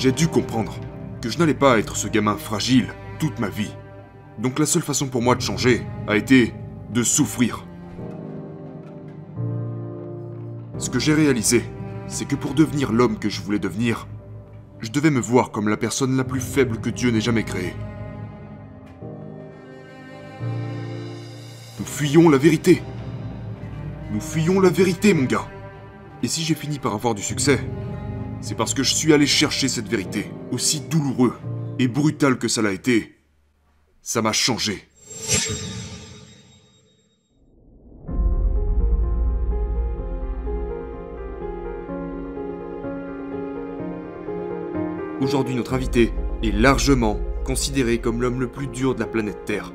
J'ai dû comprendre que je n'allais pas être ce gamin fragile toute ma vie. Donc la seule façon pour moi de changer a été de souffrir. Ce que j'ai réalisé, c'est que pour devenir l'homme que je voulais devenir, je devais me voir comme la personne la plus faible que Dieu n'ait jamais créée. Nous fuyons la vérité. Nous fuyons la vérité, mon gars. Et si j'ai fini par avoir du succès, c'est parce que je suis allé chercher cette vérité, aussi douloureux et brutal que ça l'a été. Ça m'a changé. Aujourd'hui, notre invité est largement considéré comme l'homme le plus dur de la planète Terre.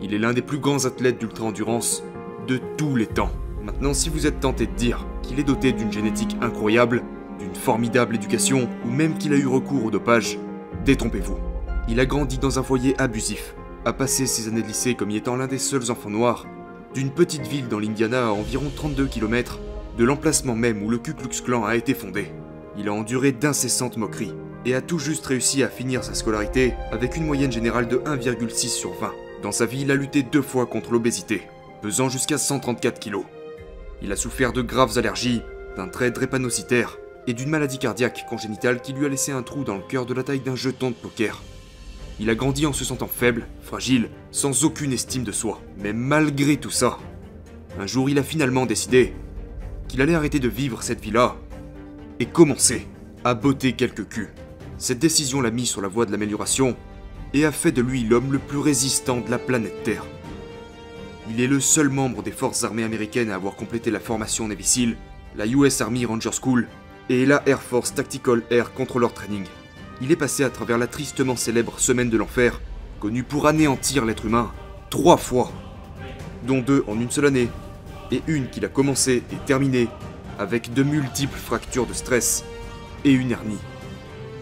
Il est l'un des plus grands athlètes d'ultra-endurance de tous les temps. Maintenant, si vous êtes tenté de dire qu'il est doté d'une génétique incroyable, d'une formidable éducation, ou même qu'il a eu recours au dopage, détrompez-vous. Il a grandi dans un foyer abusif, a passé ses années de lycée comme y étant l'un des seuls enfants noirs, d'une petite ville dans l'Indiana à environ 32 km de l'emplacement même où le Ku Klux Klan a été fondé. Il a enduré d'incessantes moqueries, et a tout juste réussi à finir sa scolarité avec une moyenne générale de 1,6 sur 20. Dans sa vie, il a lutté deux fois contre l'obésité, pesant jusqu'à 134 kg. Il a souffert de graves allergies, d'un trait drépanocytaire et d'une maladie cardiaque congénitale qui lui a laissé un trou dans le cœur de la taille d'un jeton de poker. Il a grandi en se sentant faible, fragile, sans aucune estime de soi. Mais malgré tout ça, un jour il a finalement décidé qu'il allait arrêter de vivre cette vie-là et commencer à botter quelques culs. Cette décision l'a mis sur la voie de l'amélioration et a fait de lui l'homme le plus résistant de la planète Terre. Il est le seul membre des forces armées américaines à avoir complété la formation Navy la US Army Ranger School et la Air Force Tactical Air Controller Training. Il est passé à travers la tristement célèbre Semaine de l'Enfer, connue pour anéantir l'être humain trois fois, dont deux en une seule année, et une qu'il a commencé et terminée avec de multiples fractures de stress et une hernie.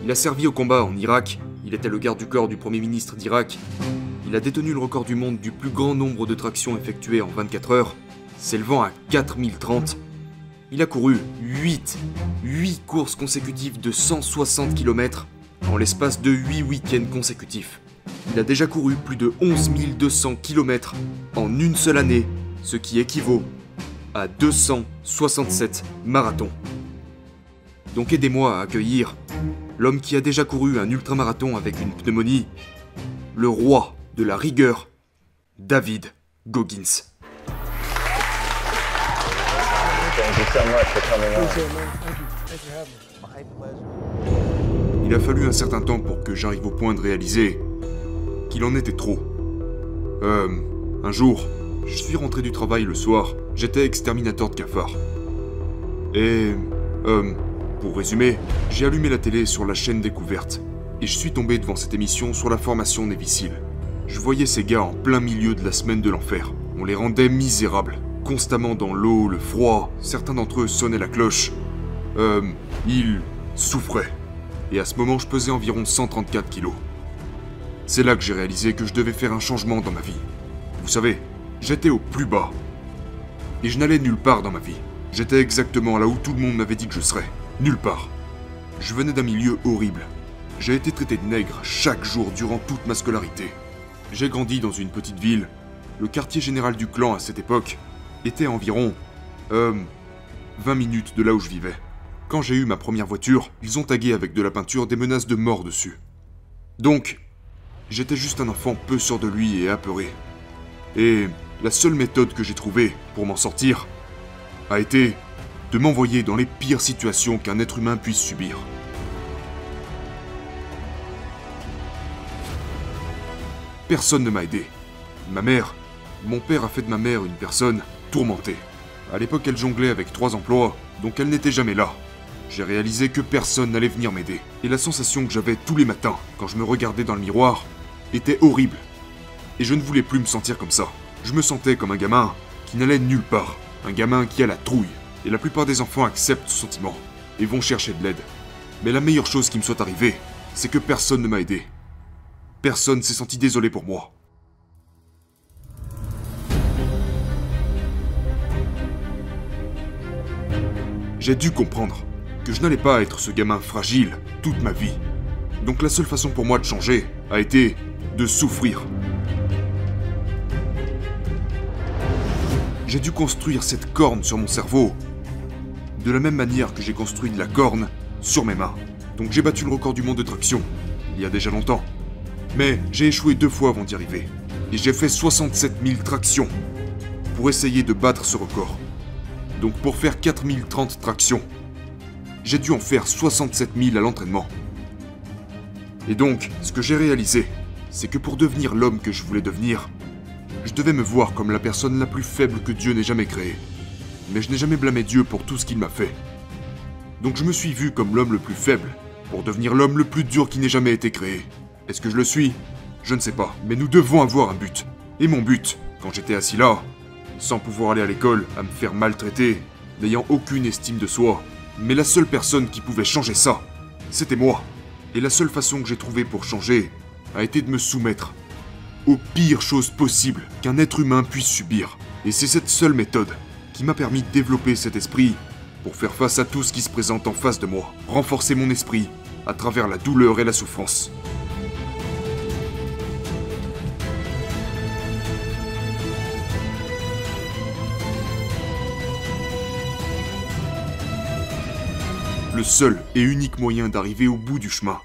Il a servi au combat en Irak, il était le garde du corps du Premier ministre d'Irak, il a détenu le record du monde du plus grand nombre de tractions effectuées en 24 heures, s'élevant à 4030. Il a couru 8, 8 courses consécutives de 160 km en l'espace de 8 week-ends consécutifs. Il a déjà couru plus de 11 200 km en une seule année, ce qui équivaut à 267 marathons. Donc aidez-moi à accueillir l'homme qui a déjà couru un ultramarathon avec une pneumonie, le roi de la rigueur, David Goggins. Il a fallu un certain temps pour que j'arrive au point de réaliser qu'il en était trop. Euh, un jour, je suis rentré du travail le soir, j'étais exterminateur de cafards. Et, euh, pour résumer, j'ai allumé la télé sur la chaîne découverte, et je suis tombé devant cette émission sur la formation Nevis Je voyais ces gars en plein milieu de la semaine de l'enfer. On les rendait misérables, constamment dans l'eau, le froid, certains d'entre eux sonnaient la cloche. Euh, ils souffraient. Et à ce moment, je pesais environ 134 kilos. C'est là que j'ai réalisé que je devais faire un changement dans ma vie. Vous savez, j'étais au plus bas. Et je n'allais nulle part dans ma vie. J'étais exactement là où tout le monde m'avait dit que je serais. Nulle part. Je venais d'un milieu horrible. J'ai été traité de nègre chaque jour durant toute ma scolarité. J'ai grandi dans une petite ville. Le quartier général du clan à cette époque était environ... Euh... 20 minutes de là où je vivais. Quand j'ai eu ma première voiture, ils ont tagué avec de la peinture des menaces de mort dessus. Donc, j'étais juste un enfant peu sûr de lui et apeuré. Et la seule méthode que j'ai trouvée pour m'en sortir a été de m'envoyer dans les pires situations qu'un être humain puisse subir. Personne ne m'a aidé. Ma mère, mon père a fait de ma mère une personne tourmentée. À l'époque, elle jonglait avec trois emplois, donc elle n'était jamais là. J'ai réalisé que personne n'allait venir m'aider. Et la sensation que j'avais tous les matins, quand je me regardais dans le miroir, était horrible. Et je ne voulais plus me sentir comme ça. Je me sentais comme un gamin qui n'allait nulle part. Un gamin qui a la trouille. Et la plupart des enfants acceptent ce sentiment et vont chercher de l'aide. Mais la meilleure chose qui me soit arrivée, c'est que personne ne m'a aidé. Personne s'est senti désolé pour moi. J'ai dû comprendre que je n'allais pas être ce gamin fragile toute ma vie. Donc la seule façon pour moi de changer a été de souffrir. J'ai dû construire cette corne sur mon cerveau, de la même manière que j'ai construit de la corne sur mes mains. Donc j'ai battu le record du monde de traction, il y a déjà longtemps. Mais j'ai échoué deux fois avant d'y arriver. Et j'ai fait 67 000 tractions pour essayer de battre ce record. Donc pour faire 4030 tractions, j'ai dû en faire 67 000 à l'entraînement. Et donc, ce que j'ai réalisé, c'est que pour devenir l'homme que je voulais devenir, je devais me voir comme la personne la plus faible que Dieu n'ait jamais créée. Mais je n'ai jamais blâmé Dieu pour tout ce qu'il m'a fait. Donc je me suis vu comme l'homme le plus faible, pour devenir l'homme le plus dur qui n'ait jamais été créé. Est-ce que je le suis? Je ne sais pas, mais nous devons avoir un but. Et mon but, quand j'étais assis là, sans pouvoir aller à l'école, à me faire maltraiter, n'ayant aucune estime de soi, mais la seule personne qui pouvait changer ça, c'était moi. Et la seule façon que j'ai trouvée pour changer a été de me soumettre aux pires choses possibles qu'un être humain puisse subir. Et c'est cette seule méthode qui m'a permis de développer cet esprit pour faire face à tout ce qui se présente en face de moi, renforcer mon esprit à travers la douleur et la souffrance. Seul et unique moyen d'arriver au bout du chemin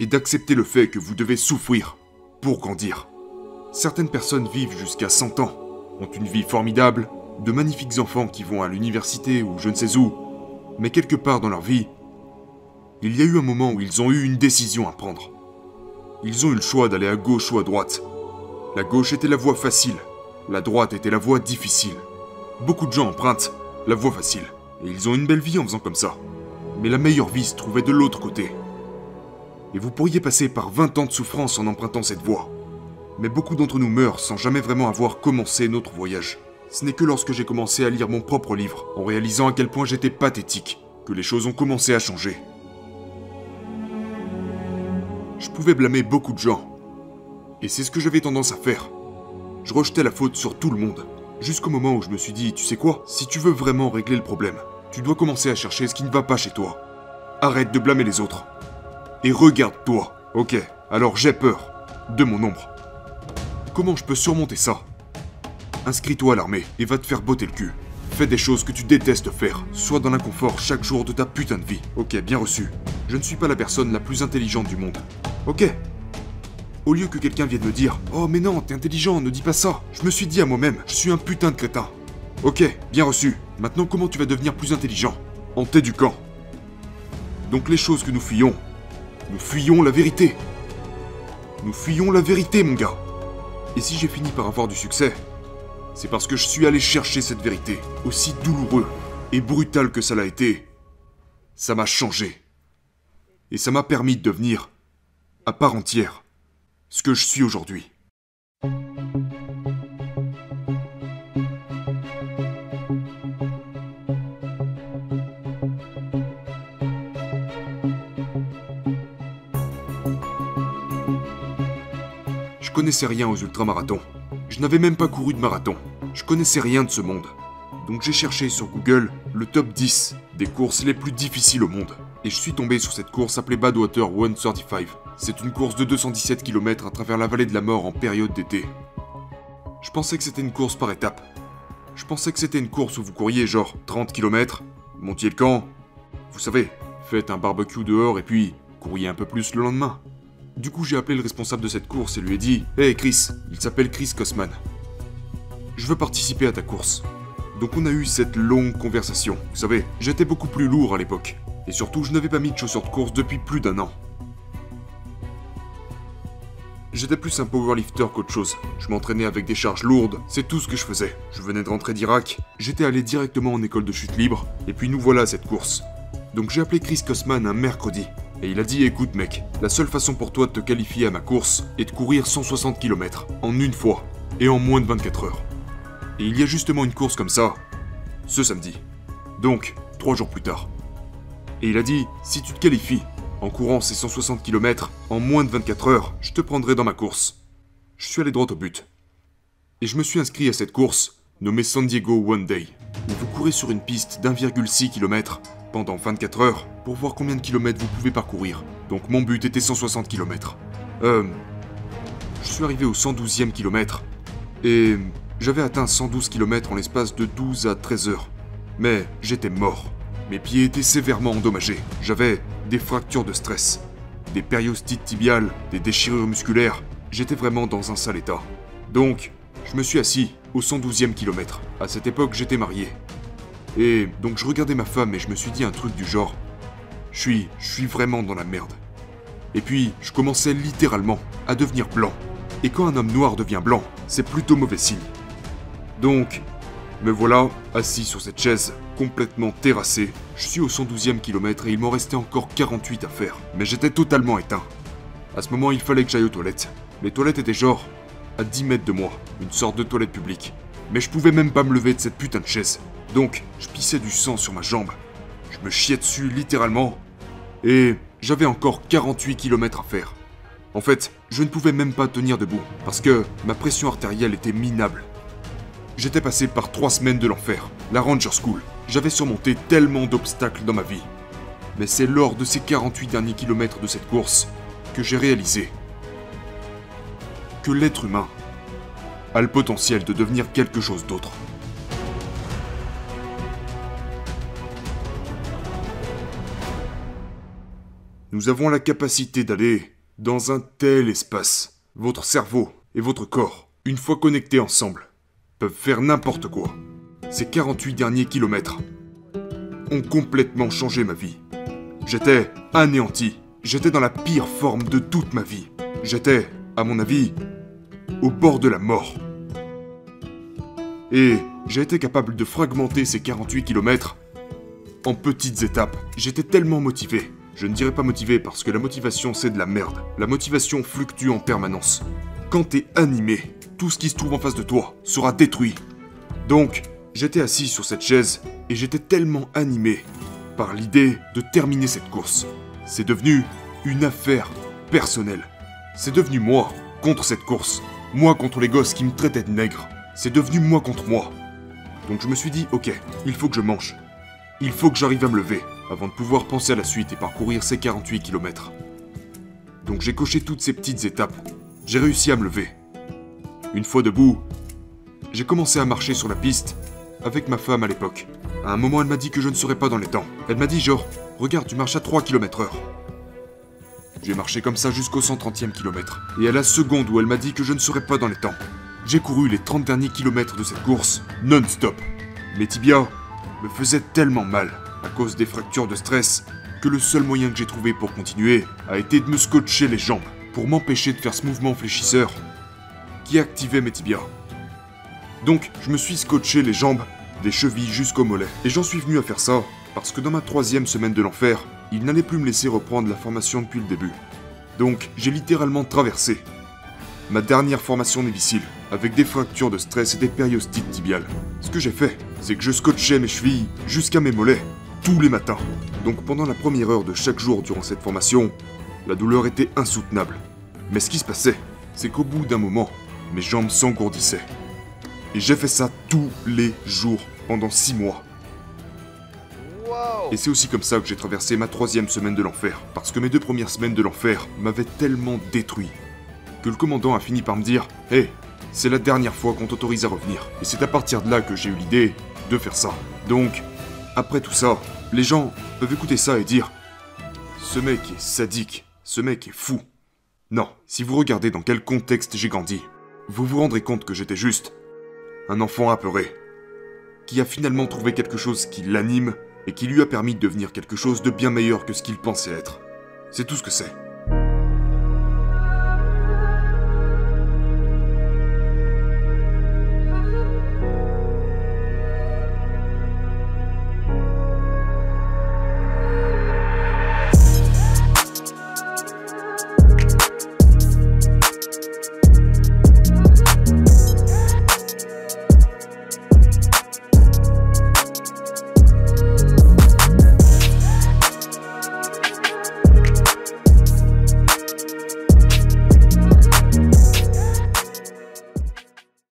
est d'accepter le fait que vous devez souffrir pour grandir. Certaines personnes vivent jusqu'à 100 ans, ont une vie formidable, de magnifiques enfants qui vont à l'université ou je ne sais où, mais quelque part dans leur vie, il y a eu un moment où ils ont eu une décision à prendre. Ils ont eu le choix d'aller à gauche ou à droite. La gauche était la voie facile, la droite était la voie difficile. Beaucoup de gens empruntent la voie facile, et ils ont une belle vie en faisant comme ça. Mais la meilleure vie se trouvait de l'autre côté. Et vous pourriez passer par 20 ans de souffrance en empruntant cette voie. Mais beaucoup d'entre nous meurent sans jamais vraiment avoir commencé notre voyage. Ce n'est que lorsque j'ai commencé à lire mon propre livre, en réalisant à quel point j'étais pathétique, que les choses ont commencé à changer. Je pouvais blâmer beaucoup de gens. Et c'est ce que j'avais tendance à faire. Je rejetais la faute sur tout le monde. Jusqu'au moment où je me suis dit, tu sais quoi, si tu veux vraiment régler le problème, tu dois commencer à chercher ce qui ne va pas chez toi. Arrête de blâmer les autres. Et regarde-toi. Ok, alors j'ai peur. De mon ombre. Comment je peux surmonter ça? Inscris-toi à l'armée et va te faire botter le cul. Fais des choses que tu détestes faire. Sois dans l'inconfort chaque jour de ta putain de vie. Ok, bien reçu. Je ne suis pas la personne la plus intelligente du monde. Ok? Au lieu que quelqu'un vienne me dire Oh mais non, t'es intelligent, ne dis pas ça. Je me suis dit à moi-même, je suis un putain de crétin. Ok, bien reçu. Maintenant, comment tu vas devenir plus intelligent? En t'éduquant. Donc les choses que nous fuyons, nous fuyons la vérité. Nous fuyons la vérité, mon gars. Et si j'ai fini par avoir du succès, c'est parce que je suis allé chercher cette vérité, aussi douloureux et brutal que ça l'a été. Ça m'a changé. Et ça m'a permis de devenir, à part entière, ce que je suis aujourd'hui. Connaissais rien aux ultramarathons. Je n'avais même pas couru de marathon. Je connaissais rien de ce monde. Donc j'ai cherché sur Google le top 10 des courses les plus difficiles au monde. Et je suis tombé sur cette course appelée Badwater 135. C'est une course de 217 km à travers la vallée de la mort en période d'été. Je pensais que c'était une course par étapes. Je pensais que c'était une course où vous couriez genre 30 km, montiez le camp, vous savez, faites un barbecue dehors et puis couriez un peu plus le lendemain. Du coup, j'ai appelé le responsable de cette course et lui ai dit Hé Chris, il s'appelle Chris Kosman. Je veux participer à ta course. Donc on a eu cette longue conversation. Vous savez, j'étais beaucoup plus lourd à l'époque. Et surtout, je n'avais pas mis de chaussures de course depuis plus d'un an. J'étais plus un powerlifter qu'autre chose. Je m'entraînais avec des charges lourdes, c'est tout ce que je faisais. Je venais de rentrer d'Irak, j'étais allé directement en école de chute libre, et puis nous voilà à cette course. Donc j'ai appelé Chris Kosman un mercredi, et il a dit écoute mec, la seule façon pour toi de te qualifier à ma course est de courir 160 km en une fois et en moins de 24 heures. Et il y a justement une course comme ça, ce samedi. Donc, trois jours plus tard. Et il a dit si tu te qualifies en courant ces 160 km en moins de 24 heures, je te prendrai dans ma course. Je suis allé droit au but. Et je me suis inscrit à cette course, nommée San Diego One Day, où vous courez sur une piste d'1,6 km pendant 24 heures pour voir combien de kilomètres vous pouvez parcourir. Donc mon but était 160 km. Euh... Je suis arrivé au 112e kilomètre et j'avais atteint 112 km en l'espace de 12 à 13 heures. Mais j'étais mort. Mes pieds étaient sévèrement endommagés. J'avais des fractures de stress, des périostites tibiales, des déchirures musculaires. J'étais vraiment dans un sale état. Donc, je me suis assis au 112e kilomètre. À cette époque, j'étais marié. Et donc je regardais ma femme et je me suis dit un truc du genre je suis je suis vraiment dans la merde. Et puis, je commençais littéralement à devenir blanc. Et quand un homme noir devient blanc, c'est plutôt mauvais signe. Donc, me voilà assis sur cette chaise, complètement terrassé. Je suis au 112e kilomètre et il m'en restait encore 48 à faire. Mais j'étais totalement éteint. À ce moment, il fallait que j'aille aux toilettes. Les toilettes étaient genre à 10 mètres de moi, une sorte de toilette publique. Mais je pouvais même pas me lever de cette putain de chaise. Donc, je pissais du sang sur ma jambe. Je me chiais dessus littéralement. Et j'avais encore 48 km à faire. En fait, je ne pouvais même pas tenir debout, parce que ma pression artérielle était minable. J'étais passé par trois semaines de l'enfer, la Ranger School. J'avais surmonté tellement d'obstacles dans ma vie. Mais c'est lors de ces 48 derniers kilomètres de cette course que j'ai réalisé que l'être humain a le potentiel de devenir quelque chose d'autre. Nous avons la capacité d'aller dans un tel espace. Votre cerveau et votre corps, une fois connectés ensemble, peuvent faire n'importe quoi. Ces 48 derniers kilomètres ont complètement changé ma vie. J'étais anéanti. J'étais dans la pire forme de toute ma vie. J'étais, à mon avis, au bord de la mort. Et j'ai été capable de fragmenter ces 48 kilomètres en petites étapes. J'étais tellement motivé. Je ne dirais pas motivé parce que la motivation c'est de la merde. La motivation fluctue en permanence. Quand t'es animé, tout ce qui se trouve en face de toi sera détruit. Donc, j'étais assis sur cette chaise et j'étais tellement animé par l'idée de terminer cette course. C'est devenu une affaire personnelle. C'est devenu moi contre cette course. Moi contre les gosses qui me traitaient de nègre. C'est devenu moi contre moi. Donc je me suis dit, ok, il faut que je mange. Il faut que j'arrive à me lever avant de pouvoir penser à la suite et parcourir ces 48 km. Donc j'ai coché toutes ces petites étapes. J'ai réussi à me lever. Une fois debout, j'ai commencé à marcher sur la piste avec ma femme à l'époque. À un moment, elle m'a dit que je ne serais pas dans les temps. Elle m'a dit genre, regarde, tu marches à 3 km heure. J'ai marché comme ça jusqu'au 130e kilomètre. Et à la seconde où elle m'a dit que je ne serais pas dans les temps, j'ai couru les 30 derniers kilomètres de cette course non-stop. Mes tibias me faisaient tellement mal à cause des fractures de stress que le seul moyen que j'ai trouvé pour continuer a été de me scotcher les jambes pour m'empêcher de faire ce mouvement fléchisseur qui activait mes tibias. Donc, je me suis scotché les jambes des chevilles jusqu'au mollet. Et j'en suis venu à faire ça parce que dans ma troisième semaine de l'enfer, il n'allait plus me laisser reprendre la formation depuis le début. Donc, j'ai littéralement traversé ma dernière formation difficile, avec des fractures de stress et des périostites tibiales. Ce que j'ai fait, c'est que je scotchais mes chevilles jusqu'à mes mollets, tous les matins. Donc pendant la première heure de chaque jour durant cette formation, la douleur était insoutenable. Mais ce qui se passait, c'est qu'au bout d'un moment, mes jambes s'engourdissaient. Et j'ai fait ça tous les jours pendant six mois. Et c'est aussi comme ça que j'ai traversé ma troisième semaine de l'enfer, parce que mes deux premières semaines de l'enfer m'avaient tellement détruit que le commandant a fini par me dire Hé, c'est la dernière fois qu'on t'autorise à revenir. Et c'est à partir de là que j'ai eu l'idée de faire ça. Donc, après tout ça, les gens peuvent écouter ça et dire Ce mec est sadique, ce mec est fou. Non, si vous regardez dans quel contexte j'ai grandi, vous vous rendrez compte que j'étais juste un enfant apeuré, qui a finalement trouvé quelque chose qui l'anime et qui lui a permis de devenir quelque chose de bien meilleur que ce qu'il pensait être. C'est tout ce que c'est.